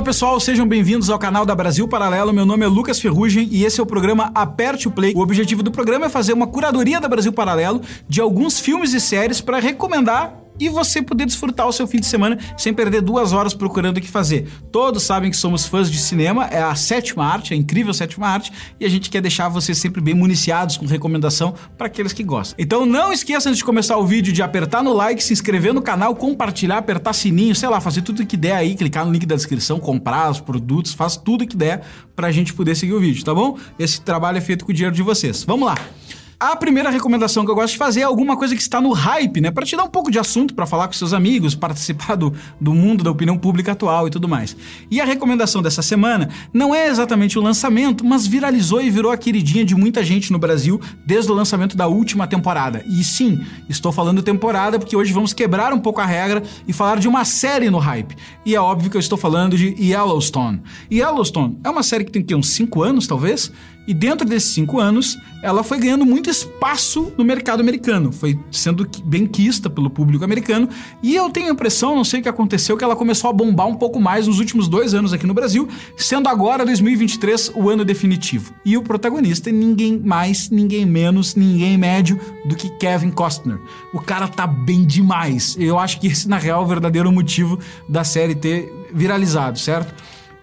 Fala pessoal, sejam bem-vindos ao canal da Brasil Paralelo. Meu nome é Lucas Ferrugem e esse é o programa Aperte o Play. O objetivo do programa é fazer uma curadoria da Brasil Paralelo de alguns filmes e séries para recomendar e você poder desfrutar o seu fim de semana sem perder duas horas procurando o que fazer. Todos sabem que somos fãs de cinema, é a sétima arte, a incrível sétima arte, e a gente quer deixar vocês sempre bem municiados com recomendação para aqueles que gostam. Então não esqueça antes de começar o vídeo de apertar no like, se inscrever no canal, compartilhar, apertar sininho, sei lá, fazer tudo que der aí, clicar no link da descrição, comprar os produtos, faz tudo que der para a gente poder seguir o vídeo, tá bom? Esse trabalho é feito com o dinheiro de vocês. Vamos lá! A primeira recomendação que eu gosto de fazer é alguma coisa que está no hype, né? Para te dar um pouco de assunto, para falar com seus amigos, participar do, do mundo da opinião pública atual e tudo mais. E a recomendação dessa semana não é exatamente o lançamento, mas viralizou e virou a queridinha de muita gente no Brasil desde o lançamento da última temporada. E sim, estou falando temporada porque hoje vamos quebrar um pouco a regra e falar de uma série no hype. E é óbvio que eu estou falando de Yellowstone. Yellowstone é uma série que tem que uns 5 anos, talvez, e dentro desses cinco anos, ela foi ganhando muito espaço no mercado americano, foi sendo bem quista pelo público americano. E eu tenho a impressão, não sei o que aconteceu, que ela começou a bombar um pouco mais nos últimos dois anos aqui no Brasil, sendo agora 2023 o ano definitivo. E o protagonista é ninguém mais, ninguém menos, ninguém médio do que Kevin Costner. O cara tá bem demais. Eu acho que esse, na real, é o verdadeiro motivo da série ter viralizado, certo?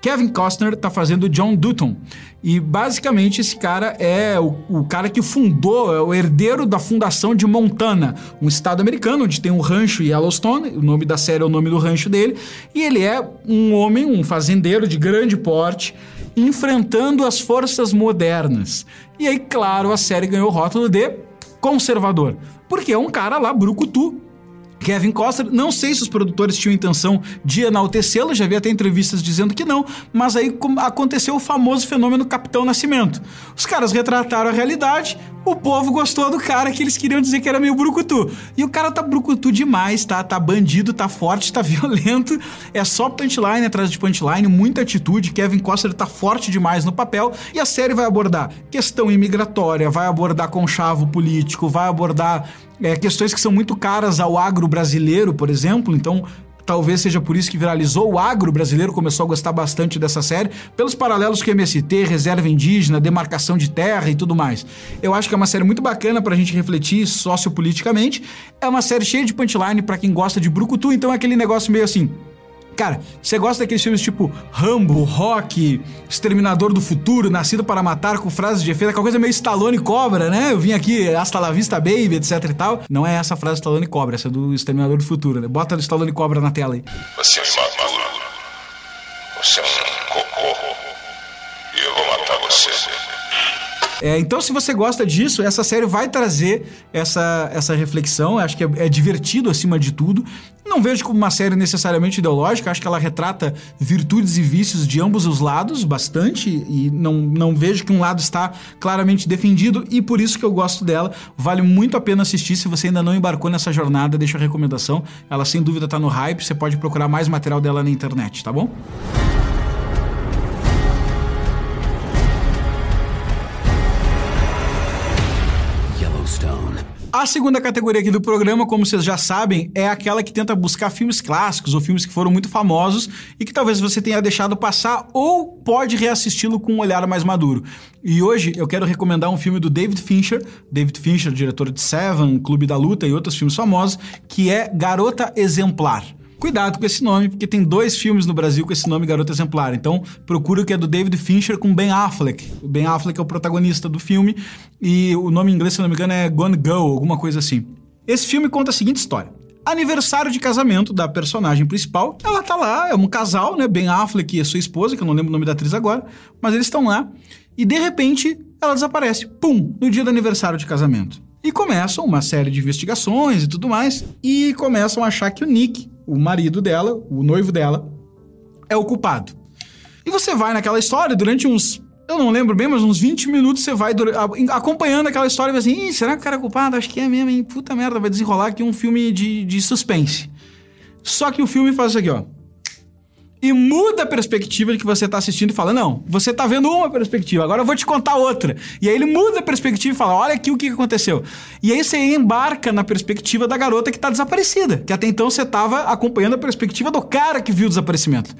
Kevin Costner tá fazendo John Dutton. E basicamente esse cara é o, o, cara que fundou, é o herdeiro da fundação de Montana, um estado americano onde tem um rancho Yellowstone, o nome da série é o nome do rancho dele, e ele é um homem, um fazendeiro de grande porte, enfrentando as forças modernas. E aí, claro, a série ganhou o rótulo de conservador, porque é um cara lá brucutu Kevin Costner, não sei se os produtores tinham intenção de enaltecê-lo, já vi até entrevistas dizendo que não, mas aí aconteceu o famoso fenômeno Capitão Nascimento. Os caras retrataram a realidade, o povo gostou do cara que eles queriam dizer que era meio brucutu. E o cara tá brucutu demais, tá? Tá bandido, tá forte, tá violento. É só punchline atrás de punchline, muita atitude. Kevin Costner tá forte demais no papel. E a série vai abordar questão imigratória, vai abordar conchavo político, vai abordar é, questões que são muito caras ao agro brasileiro, por exemplo. Então, Talvez seja por isso que viralizou. O agro brasileiro começou a gostar bastante dessa série, pelos paralelos com MST, reserva indígena, demarcação de terra e tudo mais. Eu acho que é uma série muito bacana pra gente refletir sociopoliticamente. É uma série cheia de punchline para quem gosta de brucutu, então é aquele negócio meio assim. Cara, você gosta daqueles filmes tipo Rambo, Rock, Exterminador do Futuro, Nascido para Matar, com frases de efeito, aquela coisa meio Stallone Cobra, né? Eu vim aqui, hasta la vista, baby, etc e tal. Não é essa frase Stallone Cobra, essa é do Exterminador do Futuro, né? Bota o Stallone Cobra na tela aí. Você é um imaturo. Você é um É, então, se você gosta disso, essa série vai trazer essa, essa reflexão. Acho que é, é, divertido acima de tudo. Não vejo como uma série necessariamente ideológica, acho que ela retrata virtudes e vícios de ambos os lados bastante, e não, não vejo que um lado está claramente defendido, e por isso que eu gosto dela. Vale muito a pena assistir. Se você ainda não embarcou nessa jornada, deixa a recomendação. Ela sem dúvida está no hype, você pode procurar mais material dela na internet, tá bom? A segunda categoria aqui do programa, como vocês já sabem, é aquela que tenta buscar filmes clássicos ou filmes que foram muito famosos e que talvez você tenha deixado passar ou pode reassisti-lo com um olhar mais maduro. E hoje eu quero recomendar um filme do David Fincher, David Fincher, diretor de Seven, Clube da Luta e outros filmes famosos, que é Garota Exemplar. Cuidado com esse nome, porque tem dois filmes no Brasil com esse nome Garota Exemplar. Então, procura o que é do David Fincher com Ben Affleck. O Ben Affleck é o protagonista do filme e o nome em inglês, se não me engano, é Gone Go, alguma coisa assim. Esse filme conta a seguinte história. Aniversário de casamento da personagem principal. Ela tá lá, é um casal, né? Ben Affleck e a sua esposa, que eu não lembro o nome da atriz agora, mas eles estão lá. E de repente, ela desaparece. Pum! No dia do aniversário de casamento. E começam uma série de investigações e tudo mais, e começam a achar que o Nick, o marido dela, o noivo dela, é o culpado. E você vai naquela história durante uns. Eu não lembro bem, mas uns 20 minutos você vai acompanhando aquela história e vai assim: será que o cara é culpado? Acho que é mesmo, hein? Puta merda, vai desenrolar aqui um filme de, de suspense. Só que o filme faz isso aqui, ó. E muda a perspectiva de que você tá assistindo e fala: Não, você tá vendo uma perspectiva, agora eu vou te contar outra. E aí ele muda a perspectiva e fala: Olha aqui o que aconteceu. E aí você embarca na perspectiva da garota que tá desaparecida, que até então você tava acompanhando a perspectiva do cara que viu o desaparecimento.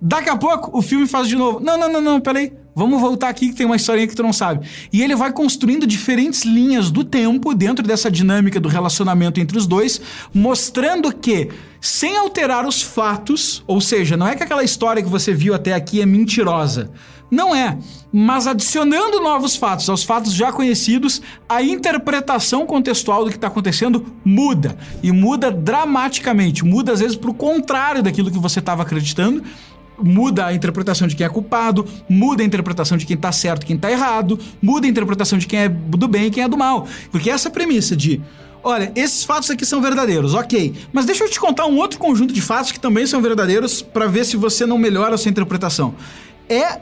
Daqui a pouco o filme faz de novo. Não, não, não, não, peraí. Vamos voltar aqui que tem uma historinha que tu não sabe. E ele vai construindo diferentes linhas do tempo dentro dessa dinâmica do relacionamento entre os dois, mostrando que, sem alterar os fatos, ou seja, não é que aquela história que você viu até aqui é mentirosa. Não é. Mas adicionando novos fatos aos fatos já conhecidos, a interpretação contextual do que está acontecendo muda. E muda dramaticamente. Muda, às vezes, para o contrário daquilo que você estava acreditando muda a interpretação de quem é culpado, muda a interpretação de quem tá certo quem tá errado, muda a interpretação de quem é do bem e quem é do mal. Porque essa premissa de Olha, esses fatos aqui são verdadeiros, ok. Mas deixa eu te contar um outro conjunto de fatos que também são verdadeiros para ver se você não melhora a sua interpretação. É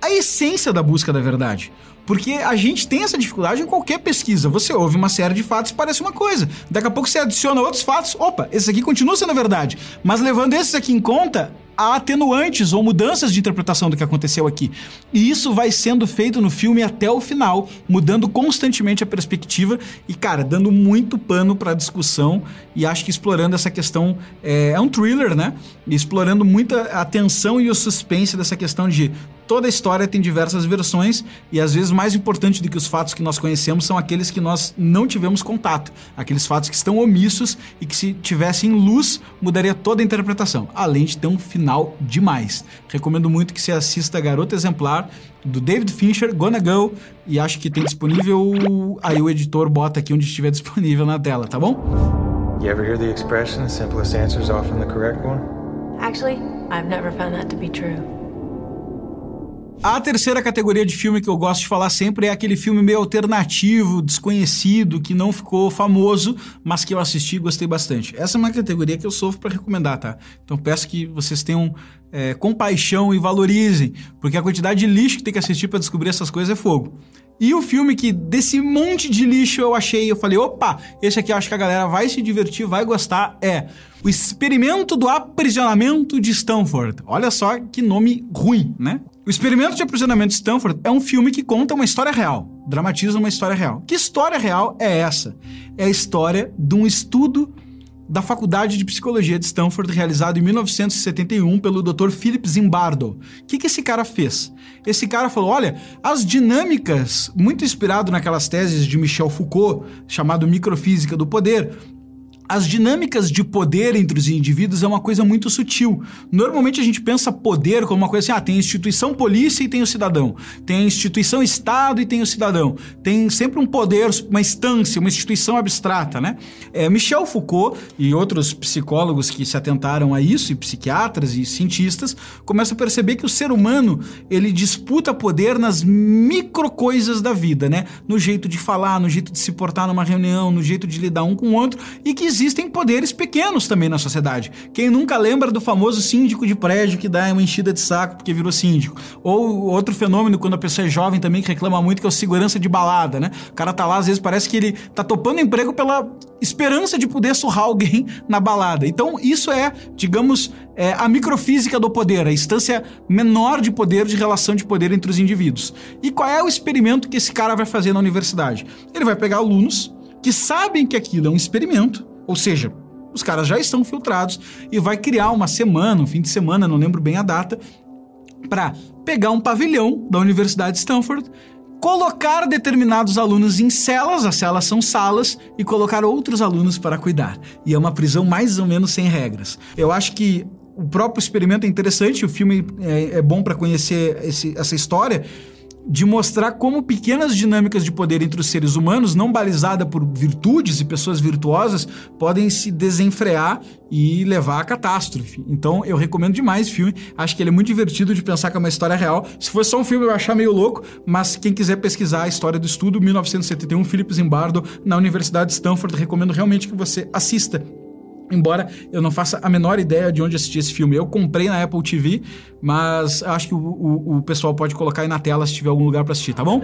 a essência da busca da verdade. Porque a gente tem essa dificuldade em qualquer pesquisa. Você ouve uma série de fatos parece uma coisa. Daqui a pouco você adiciona outros fatos. Opa, esse aqui continua sendo verdade. Mas levando esses aqui em conta, há atenuantes ou mudanças de interpretação do que aconteceu aqui. E isso vai sendo feito no filme até o final, mudando constantemente a perspectiva e, cara, dando muito pano para discussão e acho que explorando essa questão. É, é um thriller, né? E explorando muita atenção e o suspense dessa questão de toda a história tem diversas versões e às vezes mais importante do que os fatos que nós conhecemos são aqueles que nós não tivemos contato, aqueles fatos que estão omissos e que se tivessem luz mudaria toda a interpretação, além de ter um final demais. Recomendo muito que você assista Garota Exemplar do David Fincher, Gonna Go, e acho que tem disponível aí o editor bota aqui onde estiver disponível na tela, tá bom? You ever hear the expression the simplest answer is often the correct one? Actually, I've never found that to be true. A terceira categoria de filme que eu gosto de falar sempre é aquele filme meio alternativo, desconhecido, que não ficou famoso, mas que eu assisti e gostei bastante. Essa é uma categoria que eu sofro para recomendar, tá? Então peço que vocês tenham é, compaixão e valorizem, porque a quantidade de lixo que tem que assistir para descobrir essas coisas é fogo. E o filme que desse monte de lixo eu achei, eu falei, opa, esse aqui eu acho que a galera vai se divertir, vai gostar, é O Experimento do Aprisionamento de Stanford. Olha só que nome ruim, né? O Experimento de Aprisionamento de Stanford é um filme que conta uma história real, dramatiza uma história real. Que história real é essa? É a história de um estudo da Faculdade de Psicologia de Stanford, realizado em 1971 pelo Dr. Philip Zimbardo. O que, que esse cara fez? Esse cara falou: olha, as dinâmicas, muito inspirado naquelas teses de Michel Foucault, chamado Microfísica do Poder, as dinâmicas de poder entre os indivíduos é uma coisa muito sutil. Normalmente a gente pensa poder como uma coisa assim: ah, tem a instituição polícia e tem o cidadão, tem a instituição Estado e tem o cidadão. Tem sempre um poder, uma instância, uma instituição abstrata, né? É, Michel Foucault e outros psicólogos que se atentaram a isso, e psiquiatras e cientistas, começam a perceber que o ser humano ele disputa poder nas micro coisas da vida, né? No jeito de falar, no jeito de se portar numa reunião, no jeito de lidar um com o outro, e que existem poderes pequenos também na sociedade. Quem nunca lembra do famoso síndico de prédio que dá uma enchida de saco porque virou síndico? Ou outro fenômeno quando a pessoa é jovem também que reclama muito que é o segurança de balada, né? O cara tá lá, às vezes parece que ele tá topando emprego pela esperança de poder surrar alguém na balada. Então, isso é, digamos, é a microfísica do poder, a instância menor de poder, de relação de poder entre os indivíduos. E qual é o experimento que esse cara vai fazer na universidade? Ele vai pegar alunos que sabem que aquilo é um experimento, ou seja, os caras já estão filtrados e vai criar uma semana, um fim de semana, não lembro bem a data, para pegar um pavilhão da Universidade de Stanford, colocar determinados alunos em celas, as celas são salas, e colocar outros alunos para cuidar. E é uma prisão mais ou menos sem regras. Eu acho que o próprio experimento é interessante, o filme é, é bom para conhecer esse, essa história, de mostrar como pequenas dinâmicas de poder entre os seres humanos, não balizada por virtudes e pessoas virtuosas, podem se desenfrear e levar à catástrofe. Então eu recomendo demais o filme. Acho que ele é muito divertido de pensar que é uma história real. Se fosse só um filme eu ia achar meio louco, mas quem quiser pesquisar a história do estudo, 1971, Philip Zimbardo, na Universidade de Stanford, recomendo realmente que você assista. Embora eu não faça a menor ideia de onde assistir esse filme. Eu comprei na Apple TV, mas acho que o, o, o pessoal pode colocar aí na tela se tiver algum lugar para assistir, tá bom?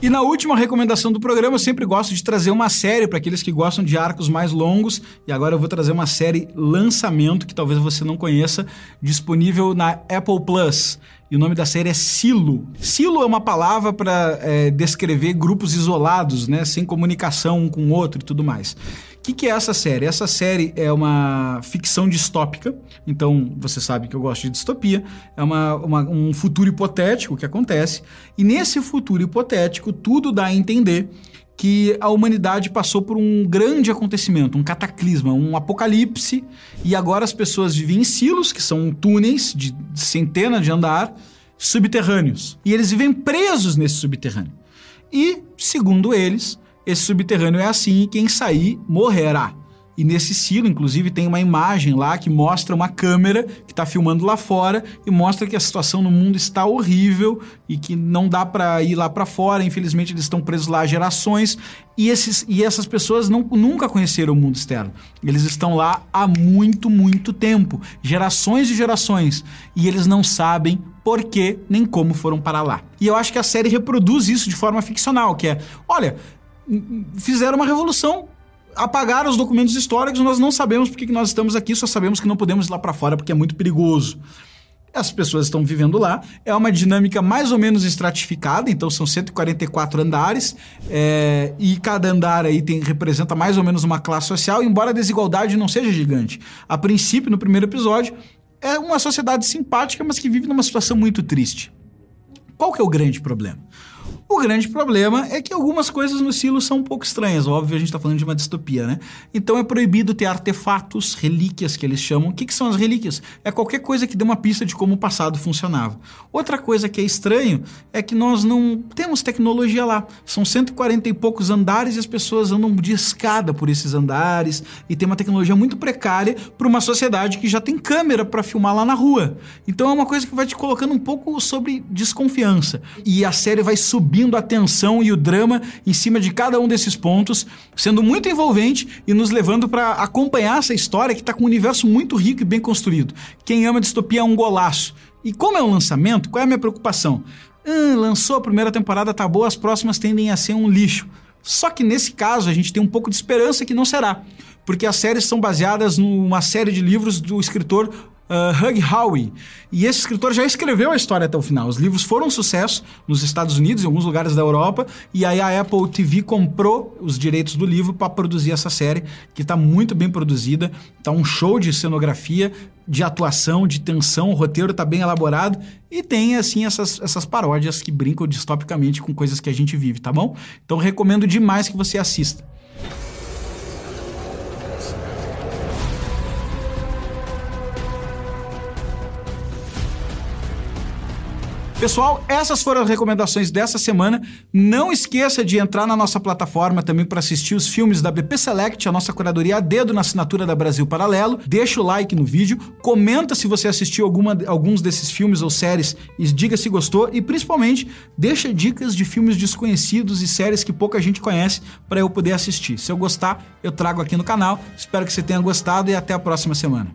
E na última recomendação do programa, eu sempre gosto de trazer uma série para aqueles que gostam de arcos mais longos. E agora eu vou trazer uma série lançamento que talvez você não conheça, disponível na Apple Plus. E o nome da série é Silo. Silo é uma palavra para é, descrever grupos isolados, né, sem comunicação um com o outro e tudo mais. Que, que é essa série? Essa série é uma ficção distópica, então você sabe que eu gosto de distopia. É uma, uma, um futuro hipotético que acontece, e nesse futuro hipotético, tudo dá a entender que a humanidade passou por um grande acontecimento, um cataclisma, um apocalipse, e agora as pessoas vivem em silos, que são túneis de centenas de andar, subterrâneos. E eles vivem presos nesse subterrâneo. E, segundo eles, esse subterrâneo é assim e quem sair morrerá. E nesse silo, inclusive, tem uma imagem lá que mostra uma câmera que está filmando lá fora e mostra que a situação no mundo está horrível e que não dá para ir lá para fora. Infelizmente, eles estão presos lá há gerações e, esses, e essas pessoas não, nunca conheceram o mundo externo. Eles estão lá há muito, muito tempo gerações e gerações e eles não sabem por que nem como foram para lá. E eu acho que a série reproduz isso de forma ficcional, que é, olha, fizeram uma revolução apagaram os documentos históricos, nós não sabemos porque que nós estamos aqui, só sabemos que não podemos ir lá para fora porque é muito perigoso. As pessoas estão vivendo lá, é uma dinâmica mais ou menos estratificada, então são 144 andares, é, e cada andar aí tem, representa mais ou menos uma classe social, embora a desigualdade não seja gigante. A princípio, no primeiro episódio, é uma sociedade simpática, mas que vive numa situação muito triste. Qual que é o grande problema? O grande problema é que algumas coisas no silo são um pouco estranhas. Óbvio, a gente está falando de uma distopia, né? Então é proibido ter artefatos, relíquias que eles chamam. O que, que são as relíquias? É qualquer coisa que dê uma pista de como o passado funcionava. Outra coisa que é estranho é que nós não temos tecnologia lá. São 140 e poucos andares e as pessoas andam de escada por esses andares e tem uma tecnologia muito precária para uma sociedade que já tem câmera para filmar lá na rua. Então é uma coisa que vai te colocando um pouco sobre desconfiança. E a série vai subir subindo a tensão e o drama em cima de cada um desses pontos, sendo muito envolvente e nos levando para acompanhar essa história que está com um universo muito rico e bem construído. Quem ama distopia é um golaço. E como é um lançamento, qual é a minha preocupação? Hum, lançou a primeira temporada, tá boa, as próximas tendem a ser um lixo. Só que nesse caso a gente tem um pouco de esperança que não será, porque as séries são baseadas numa série de livros do escritor uh, Hug Howey. E esse escritor já escreveu a história até o final. Os livros foram um sucesso nos Estados Unidos, em alguns lugares da Europa, e aí a Apple TV comprou os direitos do livro para produzir essa série, que está muito bem produzida, está um show de cenografia, de atuação, de tensão, o roteiro está bem elaborado e tem assim essas, essas paródias que brincam distopicamente com coisas que a gente vive, tá bom? Então recomendo demais que você assista. Pessoal, essas foram as recomendações dessa semana. Não esqueça de entrar na nossa plataforma também para assistir os filmes da BP Select, a nossa curadoria a dedo na assinatura da Brasil Paralelo. Deixa o like no vídeo, comenta se você assistiu alguma, alguns desses filmes ou séries e diga se gostou e principalmente deixa dicas de filmes desconhecidos e séries que pouca gente conhece para eu poder assistir. Se eu gostar, eu trago aqui no canal. Espero que você tenha gostado e até a próxima semana.